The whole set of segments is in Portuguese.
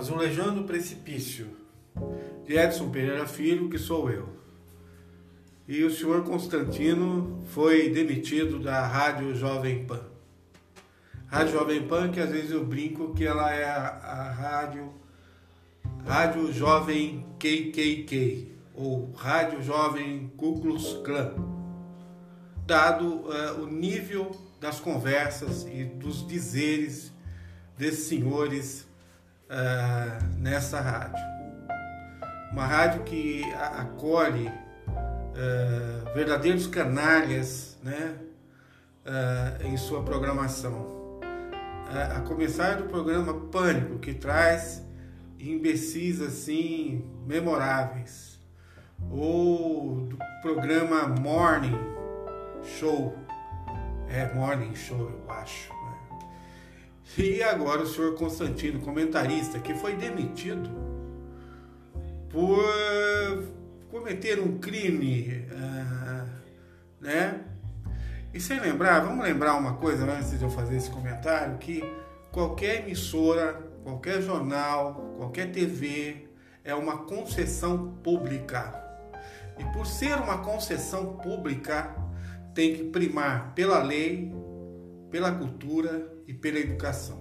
Azulejando o Precipício, de Edson Pereira Filho, que sou eu. E o senhor Constantino foi demitido da Rádio Jovem Pan. Rádio Jovem Pan, que às vezes eu brinco que ela é a, a rádio, rádio Jovem KKK, ou Rádio Jovem Ku Klan, dado uh, o nível das conversas e dos dizeres desses senhores uh, nessa rádio. Uma rádio que acolhe uh, verdadeiros canalhas né, uh, em sua programação. a começar do programa Pânico, que traz imbecis assim memoráveis, ou do programa Morning Show, é Morning Show eu acho, e agora o senhor Constantino, comentarista, que foi demitido por cometer um crime, uh, né? E sem lembrar, vamos lembrar uma coisa antes de eu fazer esse comentário, que qualquer emissora, qualquer jornal, qualquer TV é uma concessão pública. E por ser uma concessão pública, tem que primar pela lei, pela cultura e pela educação.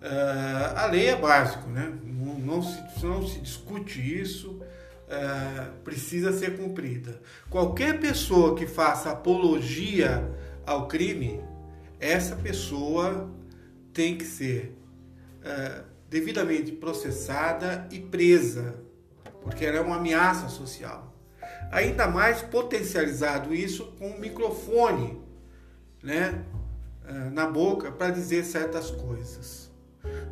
Uh, a lei é básico, né? não, não, se, não se discute isso, uh, precisa ser cumprida. Qualquer pessoa que faça apologia ao crime, essa pessoa tem que ser uh, devidamente processada e presa, porque ela é uma ameaça social. Ainda mais potencializado isso com o microfone, né? Eh, na boca para dizer certas coisas.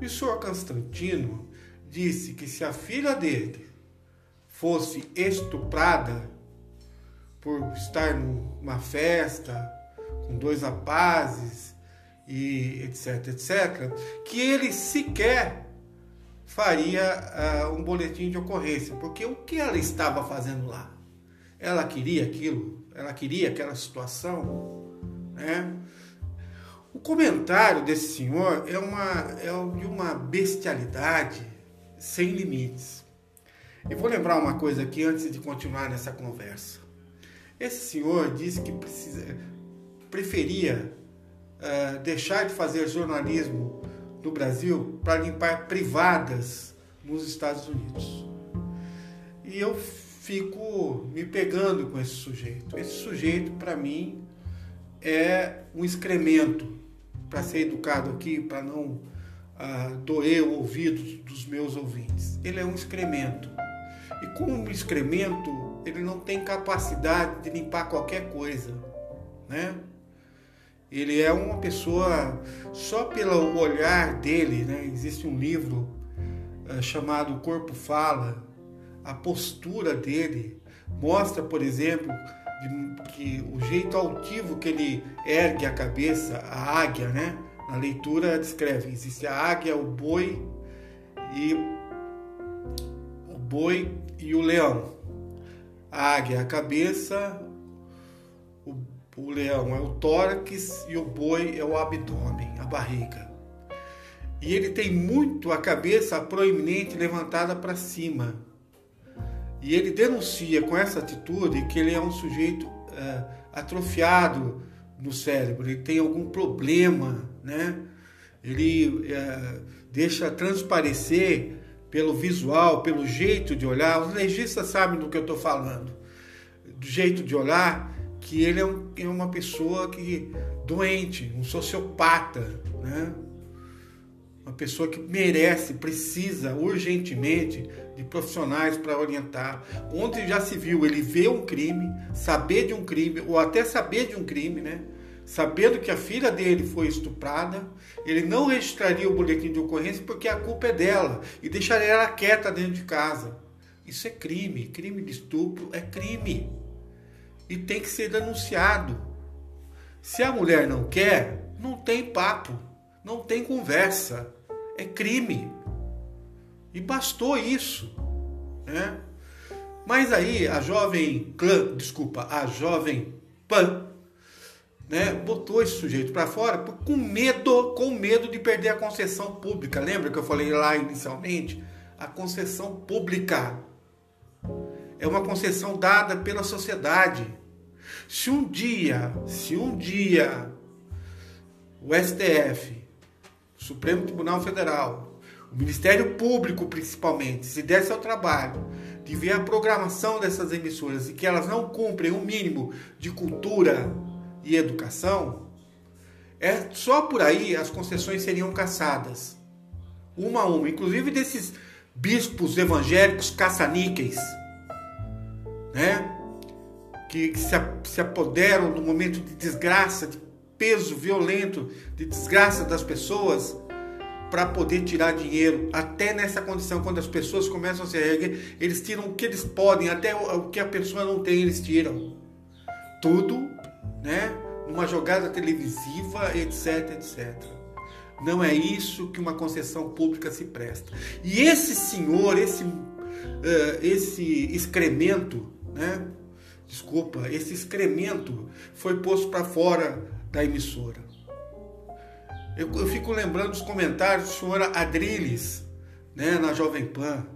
E o senhor Constantino disse que se a filha dele fosse estuprada por estar numa festa com dois rapazes e etc, etc, que ele sequer faria uh, um boletim de ocorrência, porque o que ela estava fazendo lá? Ela queria aquilo, ela queria aquela situação, né? O comentário desse senhor é, uma, é de uma bestialidade sem limites. E vou lembrar uma coisa aqui antes de continuar nessa conversa. Esse senhor disse que precisa, preferia uh, deixar de fazer jornalismo no Brasil para limpar privadas nos Estados Unidos. E eu fico me pegando com esse sujeito. Esse sujeito, para mim, é um excremento para ser educado aqui, para não ah, doer o ouvido dos meus ouvintes. Ele é um excremento. E como excremento, ele não tem capacidade de limpar qualquer coisa, né? Ele é uma pessoa, só pelo olhar dele, né? Existe um livro ah, chamado Corpo Fala, a postura dele mostra, por exemplo, de, que o jeito altivo que ele ergue a cabeça, a águia, né? Na leitura descreve, existe a águia, o boi e o boi e o leão. A águia é a cabeça, o, o leão é o tórax e o boi é o abdômen, a barriga. E ele tem muito a cabeça proeminente levantada para cima e ele denuncia com essa atitude que ele é um sujeito é, atrofiado no cérebro, ele tem algum problema, né? Ele é, deixa transparecer pelo visual, pelo jeito de olhar. Os legistas sabem do que eu estou falando, do jeito de olhar, que ele é, um, é uma pessoa que doente, um sociopata, né? Uma pessoa que merece, precisa urgentemente de profissionais para orientar. Ontem já se viu ele ver um crime, saber de um crime, ou até saber de um crime, né? Sabendo que a filha dele foi estuprada, ele não registraria o boletim de ocorrência porque a culpa é dela e deixaria ela quieta dentro de casa. Isso é crime. Crime de estupro é crime. E tem que ser denunciado. Se a mulher não quer, não tem papo, não tem conversa. É crime. E bastou isso. Né? Mas aí a jovem clã, desculpa, a jovem pan né, botou esse sujeito para fora com medo, com medo de perder a concessão pública. Lembra que eu falei lá inicialmente? A concessão pública é uma concessão dada pela sociedade. Se um dia, se um dia o STF, o Supremo Tribunal Federal, o Ministério Público principalmente, se desse ao trabalho de ver a programação dessas emissoras e que elas não cumprem o um mínimo de cultura, e educação, é só por aí as concessões seriam caçadas. Uma a uma, inclusive desses bispos evangélicos caça-níqueis, né? Que, que se, se apoderam do momento de desgraça, de peso violento, de desgraça das pessoas para poder tirar dinheiro. Até nessa condição, quando as pessoas começam a se erguer, eles tiram o que eles podem, até o que a pessoa não tem, eles tiram. Tudo né? Uma jogada televisiva, etc, etc. Não é isso que uma concessão pública se presta. E esse senhor, esse, uh, esse excremento, né? Desculpa, esse excremento foi posto para fora da emissora. Eu, eu, fico lembrando dos comentários do senhor Adriles, né, na Jovem Pan.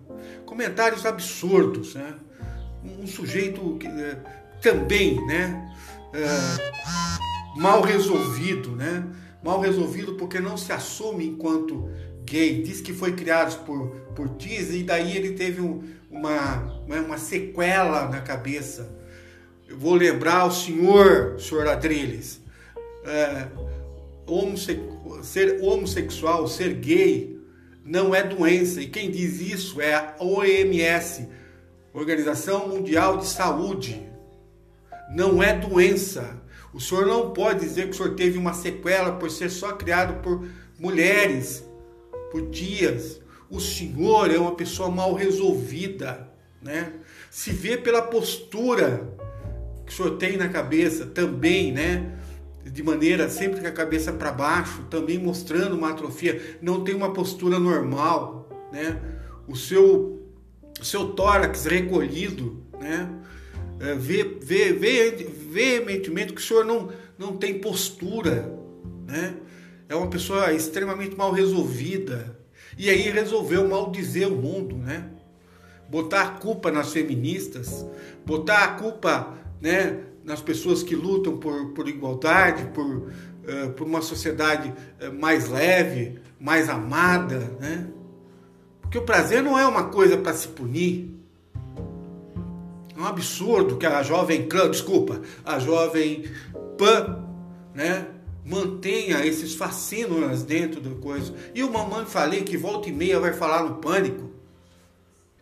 Comentários absurdos, né? Um, um sujeito que, uh, também, né? é, mal resolvido, né? Mal resolvido porque não se assume enquanto gay. Diz que foi criado por, por Disney e daí ele teve um, uma, né, uma sequela na cabeça. Eu vou lembrar o senhor, senhor Adriles, é, homosse ser homossexual, ser gay, não é doença. E quem diz isso é a OMS, Organização Mundial de Saúde não é doença. O senhor não pode dizer que o senhor teve uma sequela por ser só criado por mulheres, por tias. O senhor é uma pessoa mal resolvida, né? Se vê pela postura que o senhor tem na cabeça também, né? De maneira sempre com a cabeça para baixo, também mostrando uma atrofia, não tem uma postura normal, né? O seu o seu tórax recolhido, né? é, vê, vê, vê veementemente que o senhor não, não tem postura, né? É uma pessoa extremamente mal resolvida. E aí resolveu maldizer o mundo, né? Botar a culpa nas feministas, botar a culpa, né, nas pessoas que lutam por, por igualdade, por, uh, por uma sociedade uh, mais leve, mais amada, né? Porque o prazer não é uma coisa para se punir, é um absurdo que a jovem clã, desculpa, a jovem pan, né, mantenha esses fascínoras dentro da coisa. E o mamãe falei que volta e meia vai falar no pânico,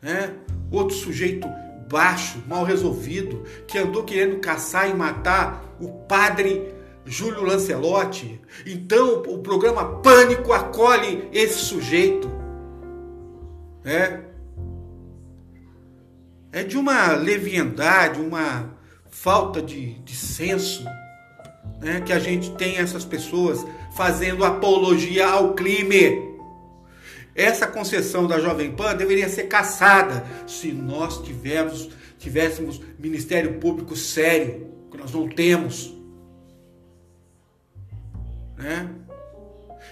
né? Outro sujeito baixo, mal resolvido, que andou querendo caçar e matar o padre Júlio Lancelotti. Então o programa Pânico acolhe esse sujeito. né? é de uma leviandade, uma falta de, de senso, né, que a gente tem essas pessoas fazendo apologia ao crime. Essa concessão da Jovem Pan deveria ser caçada se nós tivermos, tivéssemos Ministério Público sério, que nós não temos. Né?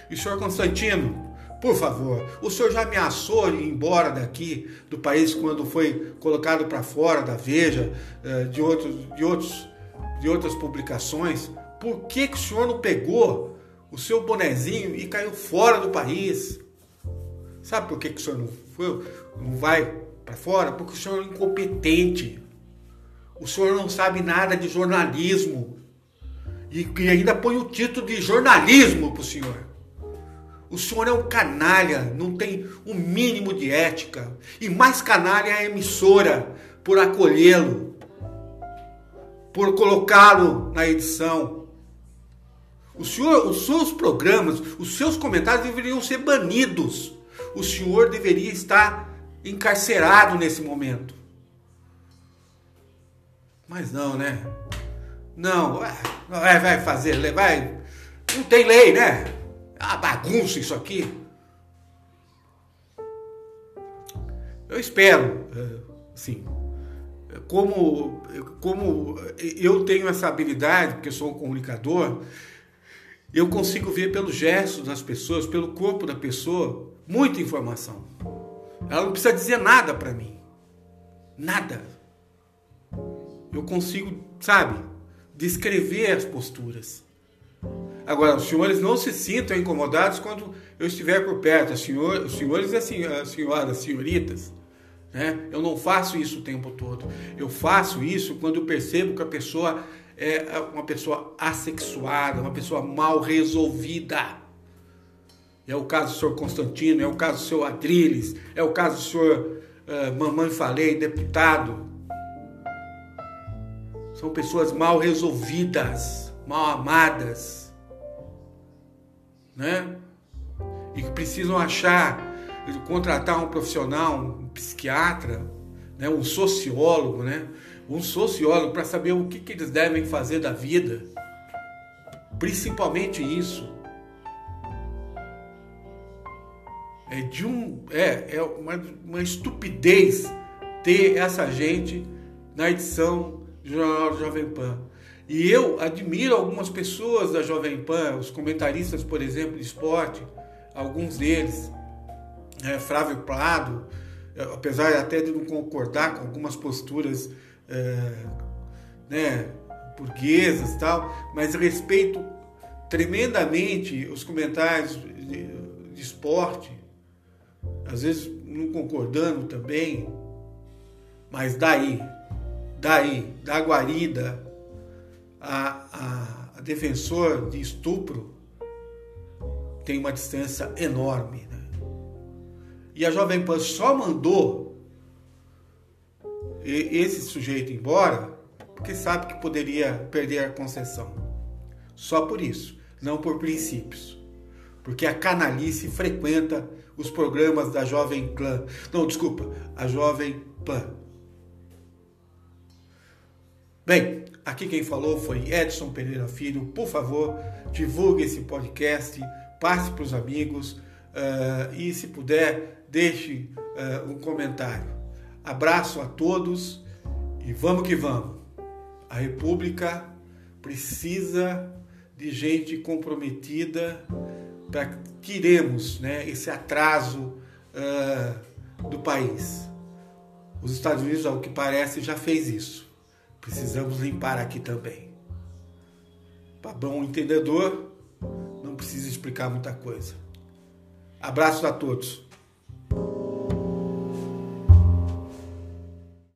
E senhor Constantino, por favor, o senhor já ameaçou ir embora daqui do país quando foi colocado para fora da Veja, eh, de, outros, de, outros, de outras publicações. Por que, que o senhor não pegou o seu bonezinho e caiu fora do país? Sabe por que, que o senhor não, foi, não vai para fora? Porque o senhor é incompetente. O senhor não sabe nada de jornalismo. E, e ainda põe o título de jornalismo para o senhor. O senhor é um canalha, não tem o um mínimo de ética. E mais canalha é a emissora por acolhê-lo, por colocá-lo na edição. O senhor, os seus programas, os seus comentários deveriam ser banidos. O senhor deveria estar encarcerado nesse momento. Mas não, né? Não, vai, vai fazer, vai. Não tem lei, né? É uma bagunça isso aqui. Eu espero, é, sim, como, como eu tenho essa habilidade, porque sou um comunicador, eu consigo ver pelos gestos das pessoas, pelo corpo da pessoa, muita informação. Ela não precisa dizer nada para mim. Nada. Eu consigo, sabe, descrever as posturas. Agora, os senhores não se sintam incomodados quando eu estiver por perto. Os senhores, os senhores e as senhoras, as senhoritas. Né? Eu não faço isso o tempo todo. Eu faço isso quando eu percebo que a pessoa é uma pessoa assexuada, uma pessoa mal resolvida. É o caso do senhor Constantino, é o caso do senhor Adriles, é o caso do senhor uh, Mamãe Falei, deputado. São pessoas mal resolvidas, mal amadas, né? E que precisam achar, contratar um profissional, um psiquiatra, né? um sociólogo, né? Um sociólogo para saber o que, que eles devem fazer da vida. Principalmente isso. É de um. É, é uma, uma estupidez ter essa gente na edição do Jornal Jovem Pan. E eu admiro algumas pessoas da Jovem Pan, os comentaristas, por exemplo, de esporte, alguns deles, é, Flávio Prado, é, apesar até de não concordar com algumas posturas é, né, burguesas tal, mas respeito tremendamente os comentários de, de esporte, às vezes não concordando também, mas daí, daí, da guarida a, a, a defensor de estupro, tem uma distância enorme. Né? E a Jovem Pan só mandou esse sujeito embora porque sabe que poderia perder a concessão. Só por isso, não por princípios. Porque a canalice frequenta os programas da Jovem Clã. Não, desculpa, a Jovem Pan. Bem, aqui quem falou foi Edson Pereira Filho. Por favor, divulgue esse podcast, passe para os amigos uh, e, se puder, deixe uh, um comentário. Abraço a todos e vamos que vamos. A República precisa de gente comprometida para tiremos né, esse atraso uh, do país. Os Estados Unidos, ao que parece, já fez isso. Precisamos limpar aqui também. Para bom entendedor, não precisa explicar muita coisa. Abraço a todos.